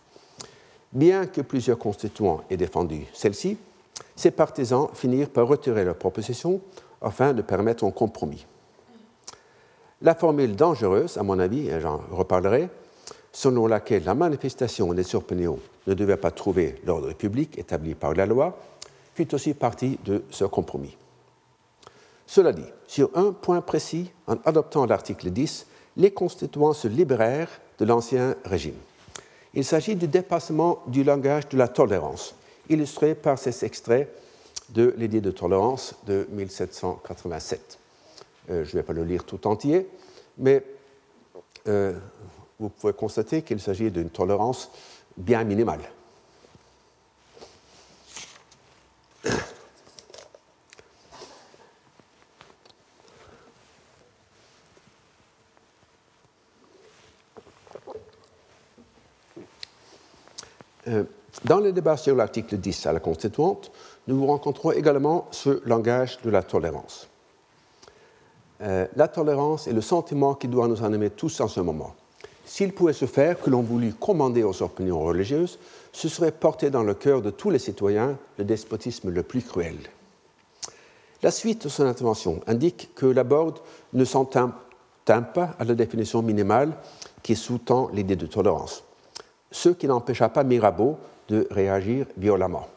Bien que plusieurs constituants aient défendu celle-ci, ses partisans finirent par retirer leur proposition afin de permettre un compromis. La formule dangereuse, à mon avis, et j'en reparlerai, selon laquelle la manifestation des opinions ne devait pas trouver l'ordre public établi par la loi, fut aussi partie de ce compromis. Cela dit, sur un point précis, en adoptant l'article 10, les constituants se libérèrent de l'ancien régime. Il s'agit du dépassement du langage de la tolérance, illustré par ces extraits de l'édit de tolérance de 1787. Euh, je ne vais pas le lire tout entier, mais euh, vous pouvez constater qu'il s'agit d'une tolérance bien minimale. Euh, dans le débat sur l'article 10 à la Constituante, nous rencontrons également ce langage de la tolérance. Euh, la tolérance est le sentiment qui doit nous animer tous en ce moment. S'il pouvait se faire que l'on voulut commander aux opinions religieuses, ce serait porter dans le cœur de tous les citoyens le despotisme le plus cruel. La suite de son intervention indique que la Borde ne s'entend pas à la définition minimale qui sous-tend l'idée de tolérance ce qui n'empêcha pas Mirabeau de réagir violemment.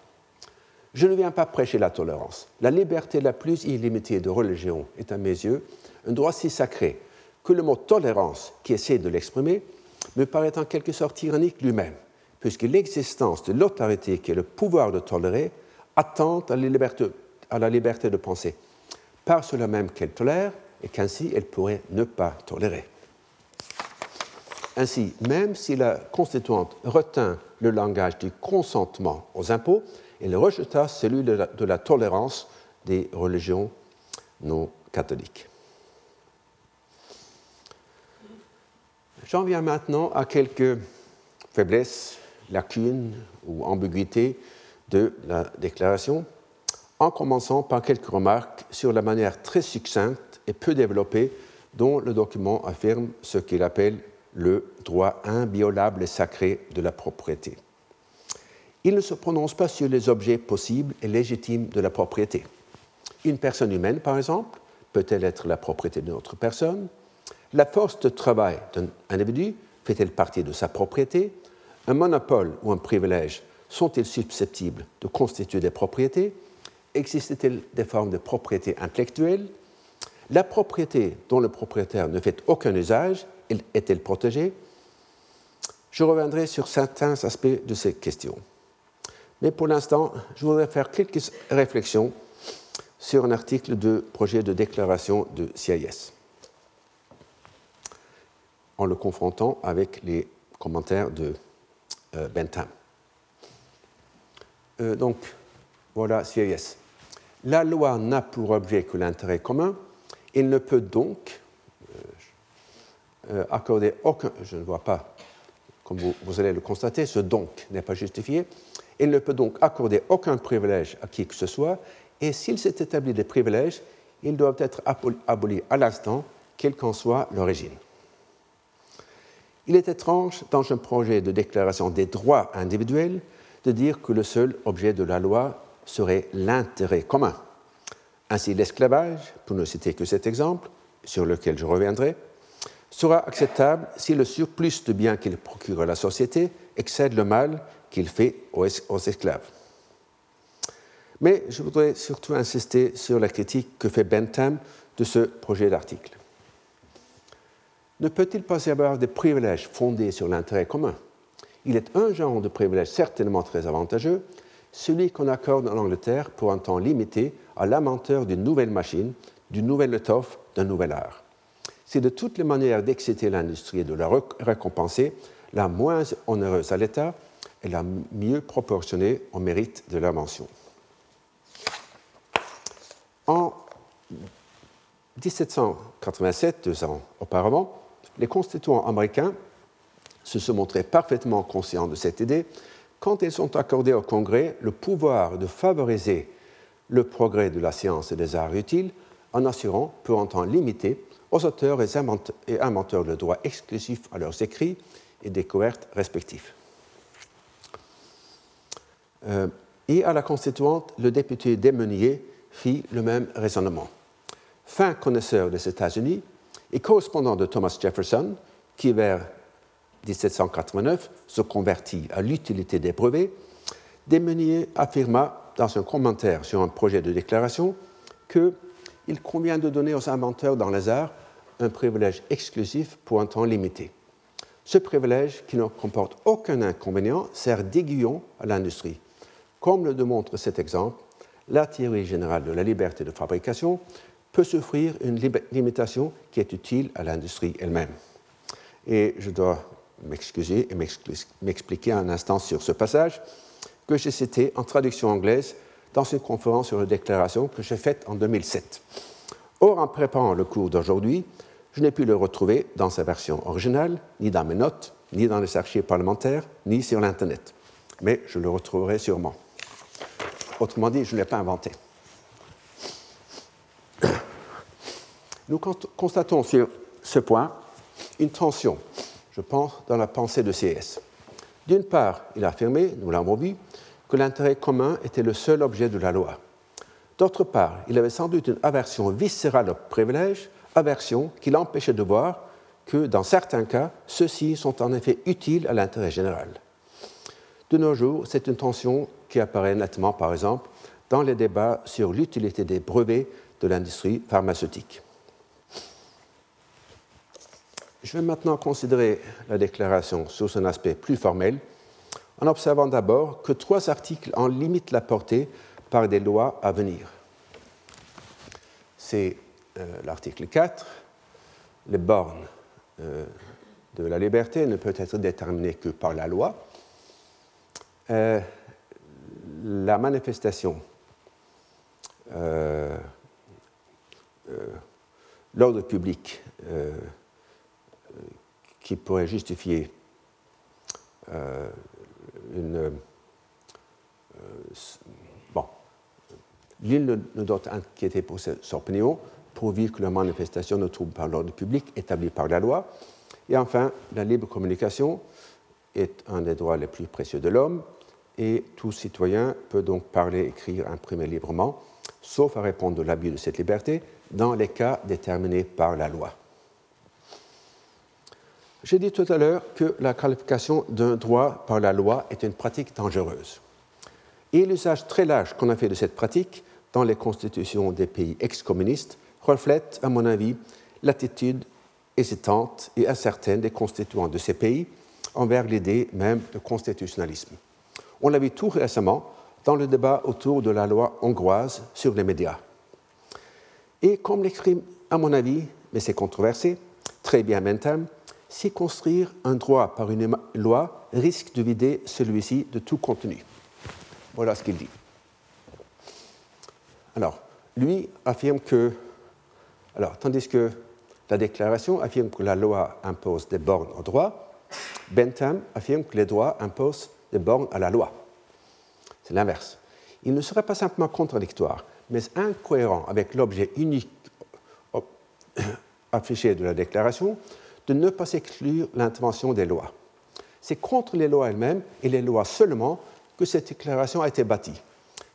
Je ne viens pas prêcher la tolérance. La liberté la plus illimitée de religion est à mes yeux un droit si sacré que le mot tolérance, qui essaie de l'exprimer, me paraît en quelque sorte ironique lui-même, puisque l'existence de l'autorité qui est le pouvoir de tolérer attend à la liberté, à la liberté de penser, par cela même qu'elle tolère et qu'ainsi elle pourrait ne pas tolérer. Ainsi, même si la constituante retint le langage du consentement aux impôts, elle rejeta celui de la, de la tolérance des religions non catholiques. J'en viens maintenant à quelques faiblesses, lacunes ou ambiguïtés de la déclaration, en commençant par quelques remarques sur la manière très succincte et peu développée dont le document affirme ce qu'il appelle le droit inviolable et sacré de la propriété. Il ne se prononce pas sur les objets possibles et légitimes de la propriété. Une personne humaine, par exemple, peut-elle être la propriété d'une autre personne? La force de travail d'un individu fait-elle partie de sa propriété? Un monopole ou un privilège sont-ils susceptibles de constituer des propriétés? Existe-t-il des formes de propriété intellectuelle? La propriété dont le propriétaire ne fait aucun usage est-elle protégée Je reviendrai sur certains aspects de ces questions. Mais pour l'instant, je voudrais faire quelques réflexions sur un article de projet de déclaration de CIS en le confrontant avec les commentaires de euh, Bentham. Euh, donc, voilà CIS. La loi n'a pour objet que l'intérêt commun. Il ne peut donc euh, accorder aucun, je ne vois pas, comme vous, vous allez le constater, ce donc n'est pas justifié. Il ne peut donc accorder aucun privilège à qui que ce soit, et s'il s'est établi des privilèges, ils doivent être abolis à l'instant, quelle qu'en soit l'origine. Il est étrange, dans un projet de déclaration des droits individuels, de dire que le seul objet de la loi serait l'intérêt commun. Ainsi, l'esclavage, pour ne citer que cet exemple, sur lequel je reviendrai, sera acceptable si le surplus de biens qu'il procure à la société excède le mal qu'il fait aux esclaves. Mais je voudrais surtout insister sur la critique que fait Bentham de ce projet d'article ne peut-il pas y avoir des privilèges fondés sur l'intérêt commun? Il est un genre de privilège certainement très avantageux, celui qu'on accorde en Angleterre pour un temps limité à l'amenteur d'une nouvelle machine, d'une nouvelle étoffe, d'un nouvel art. C'est de toutes les manières d'exciter l'industrie et de la récompenser la moins onéreuse à l'État et la mieux proportionnée au mérite de l'invention. En 1787, deux ans auparavant, les constituants américains se sont montrés parfaitement conscients de cette idée quand ils ont accordé au Congrès le pouvoir de favoriser le progrès de la science et des arts utiles en assurant, pour un temps limité, aux auteurs et inventeurs le droit exclusif à leurs écrits et découvertes respectifs. Euh, et à la constituante, le député Desmeniers fit le même raisonnement. Fin connaisseur des États-Unis, et correspondant de Thomas Jefferson, qui vers 1789 se convertit à l'utilité des brevets, Desmeniers affirma dans un commentaire sur un projet de déclaration qu'il convient de donner aux inventeurs dans les arts un privilège exclusif pour un temps limité. Ce privilège, qui ne comporte aucun inconvénient, sert d'aiguillon à l'industrie. Comme le démontre cet exemple, la théorie générale de la liberté de fabrication peut souffrir une limitation qui est utile à l'industrie elle-même. Et je dois m'excuser et m'expliquer un instant sur ce passage que j'ai cité en traduction anglaise dans une conférence sur la déclaration que j'ai faite en 2007. Or, en préparant le cours d'aujourd'hui, je n'ai pu le retrouver dans sa version originale, ni dans mes notes, ni dans les archives parlementaires, ni sur l'Internet. Mais je le retrouverai sûrement. Autrement dit, je ne l'ai pas inventé. Nous constatons sur ce point une tension, je pense, dans la pensée de CS. D'une part, il a affirmé, nous l'avons vu, que l'intérêt commun était le seul objet de la loi. D'autre part, il avait sans doute une aversion viscérale au privilège, aversion qui l'empêchait de voir que, dans certains cas, ceux-ci sont en effet utiles à l'intérêt général. De nos jours, c'est une tension qui apparaît nettement, par exemple, dans les débats sur l'utilité des brevets de l'industrie pharmaceutique. Je vais maintenant considérer la déclaration sous son aspect plus formel, en observant d'abord que trois articles en limitent la portée par des lois à venir. C'est euh, l'article 4, les bornes euh, de la liberté ne peuvent être déterminées que par la loi. Euh, la manifestation, l'ordre public qui pourrait justifier une... bon, l'île ne, doit inquiéter pour son opinion, pourvu que la manifestation ne trouve pas l'ordre public établi par la loi. Et enfin, la libre communication est un des droits les plus précieux de l'homme, et tout citoyen peut donc parler, écrire, imprimer librement, sauf à répondre de l'abus de cette liberté, dans les cas déterminés par la loi. J'ai dit tout à l'heure que la qualification d'un droit par la loi est une pratique dangereuse. Et l'usage très large qu'on a fait de cette pratique dans les constitutions des pays ex-communistes reflète, à mon avis, l'attitude hésitante et incertaine des constituants de ces pays envers l'idée même de constitutionnalisme. On l'a vu tout récemment dans le débat autour de la loi hongroise sur les médias. Et comme l'exprime, à mon avis, mais c'est controversé, très bien Bentham, si construire un droit par une loi risque de vider celui-ci de tout contenu. Voilà ce qu'il dit. Alors, lui affirme que alors, tandis que la déclaration affirme que la loi impose des bornes au droit, Bentham affirme que les droits imposent des bornes à la loi. C'est l'inverse. Il ne serait pas simplement contradictoire, mais incohérent avec l'objet unique affiché de la déclaration de ne pas exclure l'intervention des lois. C'est contre les lois elles-mêmes et les lois seulement que cette déclaration a été bâtie.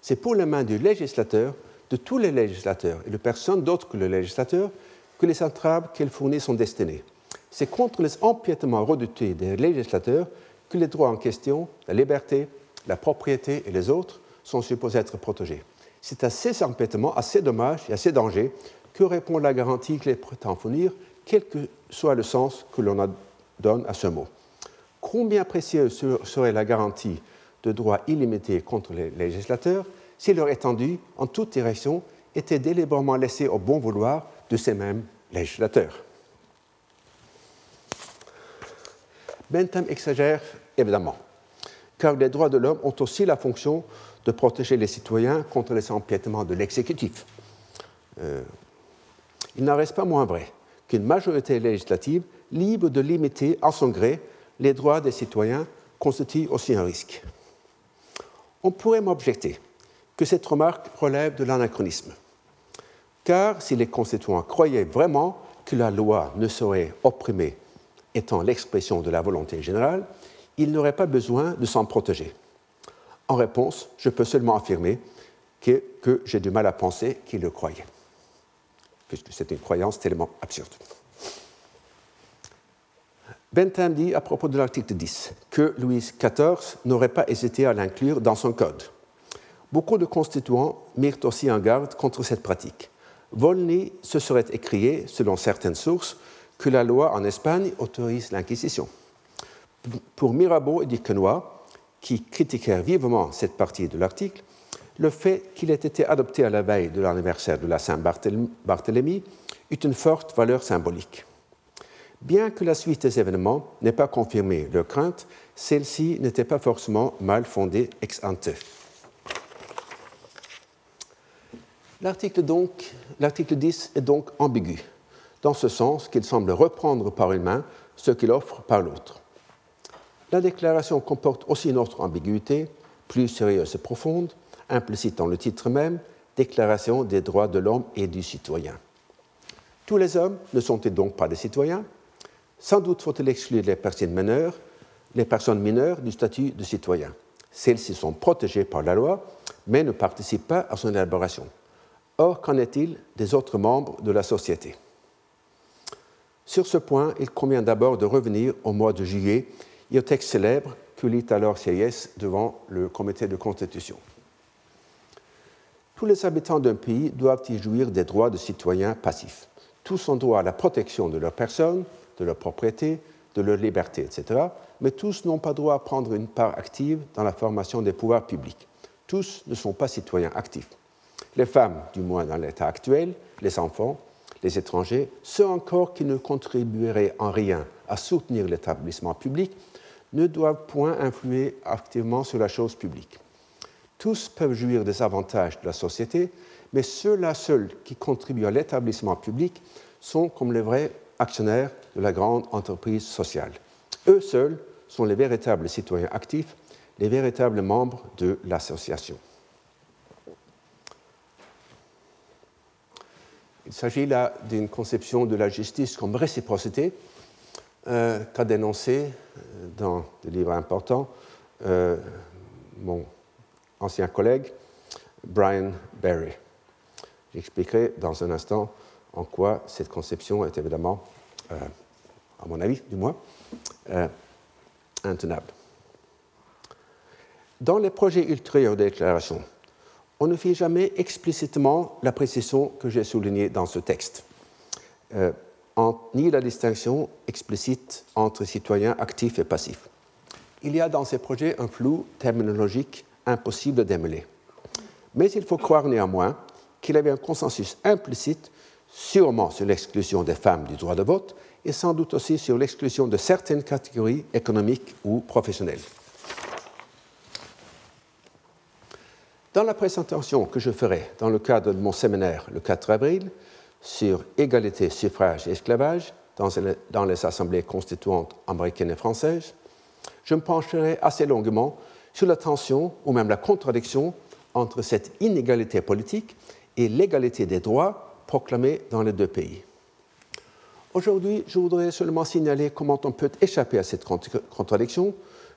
C'est pour les mains du législateur de tous les législateurs et de personne d'autre que le législateur que les entraves qu'elle fournit sont destinées. C'est contre les empiétements redoutés des législateurs que les droits en question, la liberté, la propriété et les autres, sont supposés être protégés. C'est à ces empiétements, à ces dommages et à ces dangers que répond la garantie que les prétend fournir, quel que soit le sens que l'on donne à ce mot? Combien précieuse serait la garantie de droits illimités contre les législateurs si leur étendue, en toute direction, était délibérément laissée au bon vouloir de ces mêmes législateurs? Bentham exagère évidemment, car les droits de l'homme ont aussi la fonction de protéger les citoyens contre les empiétements de l'exécutif. Euh, il n'en reste pas moins vrai qu'une majorité législative libre de limiter à son gré les droits des citoyens constitue aussi un risque. On pourrait m'objecter que cette remarque relève de l'anachronisme. Car si les constituants croyaient vraiment que la loi ne serait opprimée étant l'expression de la volonté générale, ils n'auraient pas besoin de s'en protéger. En réponse, je peux seulement affirmer que, j'ai du mal à penser qu'ils le croyaient, puisque c'est une croyance tellement absurde. Bentham dit à propos de l'article 10 que Louis XIV n'aurait pas hésité à l'inclure dans son code. Beaucoup de constituants mirent aussi en garde contre cette pratique. Volney se serait écrié, selon certaines sources, que la loi en Espagne autorise l'Inquisition. Pour Mirabeau et Duquesnoy, qui critiquèrent vivement cette partie de l'article, le fait qu'il ait été adopté à la veille de l'anniversaire de la Saint-Barthélemy eut une forte valeur symbolique. Bien que la suite des événements n'ait pas confirmé leur crainte, celle-ci n'était pas forcément mal fondée ex ante. L'article 10 est donc ambigu, dans ce sens qu'il semble reprendre par une main ce qu'il offre par l'autre. La déclaration comporte aussi une autre ambiguïté, plus sérieuse et profonde, implicite dans le titre même, Déclaration des droits de l'homme et du citoyen. Tous les hommes ne sont-ils donc pas des citoyens? Sans doute faut-il exclure les personnes mineures, les personnes mineures du statut de citoyen. Celles-ci sont protégées par la loi, mais ne participent pas à son élaboration. Or, qu'en est-il des autres membres de la société? Sur ce point, il convient d'abord de revenir au mois de juillet et au texte célèbre que lit alors Sieyès devant le comité de constitution. Tous les habitants d'un pays doivent y jouir des droits de citoyens passifs. Tous ont droit à la protection de leur personne, de leur propriété, de leur liberté, etc. Mais tous n'ont pas droit à prendre une part active dans la formation des pouvoirs publics. Tous ne sont pas citoyens actifs. Les femmes, du moins dans l'état actuel, les enfants, les étrangers, ceux encore qui ne contribueraient en rien à soutenir l'établissement public, ne doivent point influer activement sur la chose publique. Tous peuvent jouir des avantages de la société, mais ceux-là seuls qui contribuent à l'établissement public sont comme les vrais actionnaires de la grande entreprise sociale. Eux seuls sont les véritables citoyens actifs, les véritables membres de l'association. Il s'agit là d'une conception de la justice comme réciprocité euh, qu'a dénoncé euh, dans des livres importants euh, mon ancien collègue Brian Barry. J'expliquerai dans un instant en quoi cette conception est évidemment, à mon avis du moins, intenable. Dans les projets ultérieurs de déclaration, on ne fait jamais explicitement la précision que j'ai soulignée dans ce texte, ni la distinction explicite entre citoyens actifs et passifs. Il y a dans ces projets un flou terminologique impossible à démêler. Mais il faut croire néanmoins qu'il y avait un consensus implicite sûrement sur l'exclusion des femmes du droit de vote et sans doute aussi sur l'exclusion de certaines catégories économiques ou professionnelles. Dans la présentation que je ferai dans le cadre de mon séminaire le 4 avril sur égalité, suffrage et esclavage dans les assemblées constituantes américaines et françaises, je me pencherai assez longuement sur la tension ou même la contradiction entre cette inégalité politique et l'égalité des droits proclamés dans les deux pays. Aujourd'hui, je voudrais seulement signaler comment on peut échapper à cette contradiction,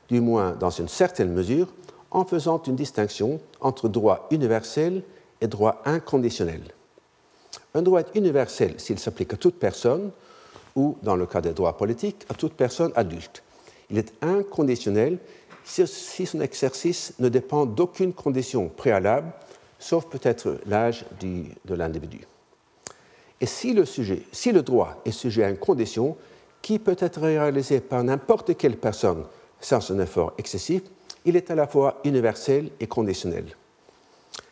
du moins dans une certaine mesure, en faisant une distinction entre droit universel et droit inconditionnel. Un droit est universel s'il s'applique à toute personne, ou, dans le cas des droits politiques, à toute personne adulte. Il est inconditionnel si son exercice ne dépend d'aucune condition préalable, sauf peut-être l'âge de l'individu. Et si le, sujet, si le droit est sujet à une condition qui peut être réalisée par n'importe quelle personne sans un effort excessif, il est à la fois universel et conditionnel.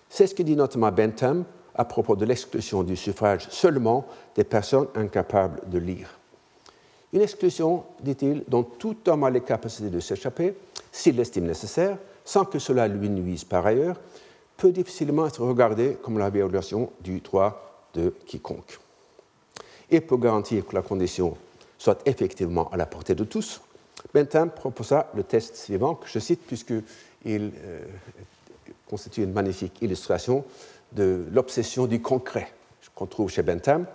C'est ce que dit notamment Bentham à propos de l'exclusion du suffrage seulement des personnes incapables de lire. Une exclusion, dit-il, dont tout homme a les capacités de s'échapper, s'il l'estime nécessaire, sans que cela lui nuise par ailleurs, peut difficilement être regardée comme la violation du droit de quiconque. Et pour garantir que la condition soit effectivement à la portée de tous, Bentham proposa le test suivant, que je cite puisqu'il euh, constitue une magnifique illustration de l'obsession du concret qu'on trouve chez Bentham.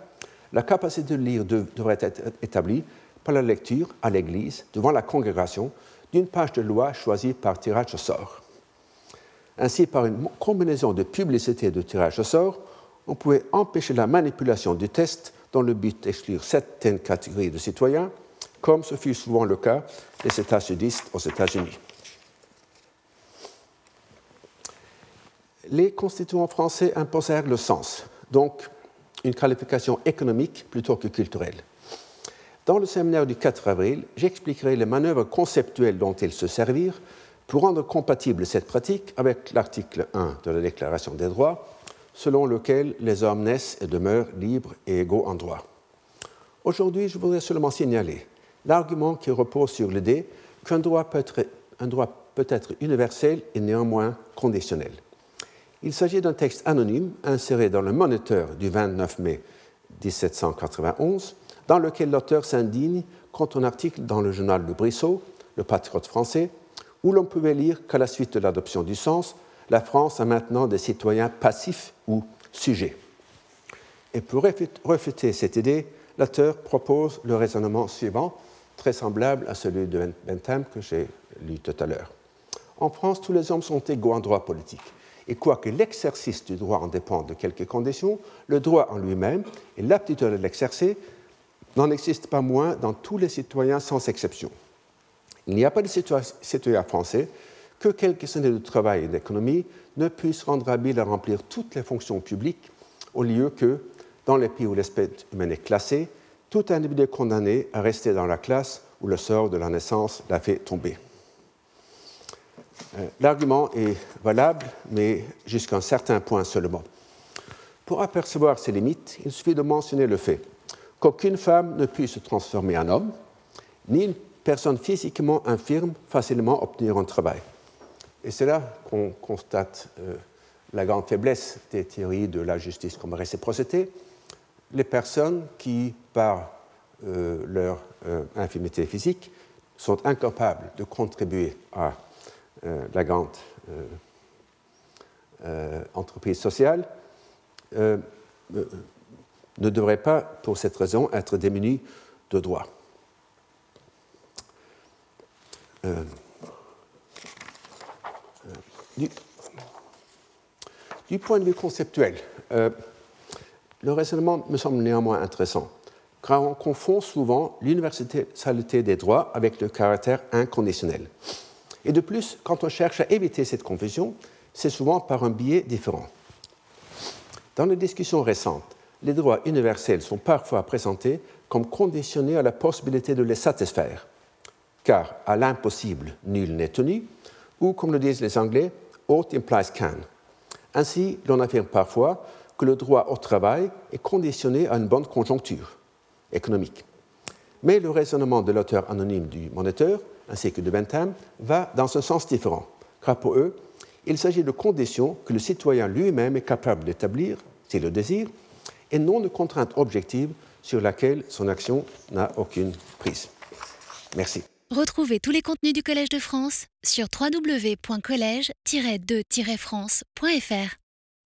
La capacité de lire devrait être établie par la lecture à l'Église, devant la congrégation, d'une page de loi choisie par tirage au sort. Ainsi, par une combinaison de publicité et de tirage au sort, on pouvait empêcher la manipulation du test dans le but d'exclure certaines catégories de citoyens comme ce fut souvent le cas des États sudistes aux États-Unis. Les constituants français imposèrent le sens, donc une qualification économique plutôt que culturelle. Dans le séminaire du 4 avril, j'expliquerai les manœuvres conceptuelles dont ils se servirent pour rendre compatible cette pratique avec l'article 1 de la Déclaration des droits, selon lequel les hommes naissent et demeurent libres et égaux en droit. Aujourd'hui, je voudrais seulement signaler l'argument qui repose sur l'idée qu'un droit, peut être, droit peut être universel et néanmoins conditionnel. Il s'agit d'un texte anonyme inséré dans le Moniteur du 29 mai 1791, dans lequel l'auteur s'indigne contre un article dans le journal de Brissot, le patriote français, où l'on pouvait lire qu'à la suite de l'adoption du sens, la France a maintenant des citoyens passifs ou sujets. Et pour refuter cette idée, l'auteur propose le raisonnement suivant très semblable à celui de Bentham que j'ai lu tout à l'heure. En France, tous les hommes sont égaux en droit politique. Et quoique l'exercice du droit en dépende de quelques conditions, le droit en lui-même et l'aptitude à l'exercer n'en existe pas moins dans tous les citoyens sans exception. Il n'y a pas de citoyen français que quelques années de travail et d'économie ne puissent rendre habile à remplir toutes les fonctions publiques, au lieu que, dans les pays où l'espèce humaine est classée, tout individu condamné à rester dans la classe où le sort de la naissance l'a fait tomber. Euh, l'argument est valable, mais jusqu'à un certain point seulement. Pour apercevoir ses limites, il suffit de mentionner le fait qu'aucune femme ne puisse se transformer en homme, ni une personne physiquement infirme facilement obtenir un travail. Et c'est là qu'on constate euh, la grande faiblesse des théories de la justice comme réciprocité. Les personnes qui, par euh, leur infirmité physique, sont incapables de contribuer à la grande entreprise sociale, ne devraient pas, pour cette raison, être démunies de droits. Euh, euh, du, point de vue conceptuel, euh, le raisonnement me semble néanmoins intéressant, car on confond souvent l'universalité des droits avec le caractère inconditionnel. Et de plus, quand on cherche à éviter cette confusion, c'est souvent par un biais différent. Dans les discussions récentes, les droits universels sont parfois présentés comme conditionnés à la possibilité de les satisfaire, car à l'impossible, nul n'est tenu, ou comme le disent les Anglais, ought implies can. Ainsi, l'on affirme parfois que le droit au travail est conditionné à une bonne conjoncture économique. Mais le raisonnement de l'auteur anonyme du Moniteur, ainsi que de Bentham, va dans un sens différent, car pour eux, il s'agit de conditions que le citoyen lui-même est capable d'établir, s'il le désire, et non de contraintes objectives sur lesquelles son action n'a aucune prise. Merci. Retrouvez tous les contenus du Collège de France sur www.colège-2-france.fr.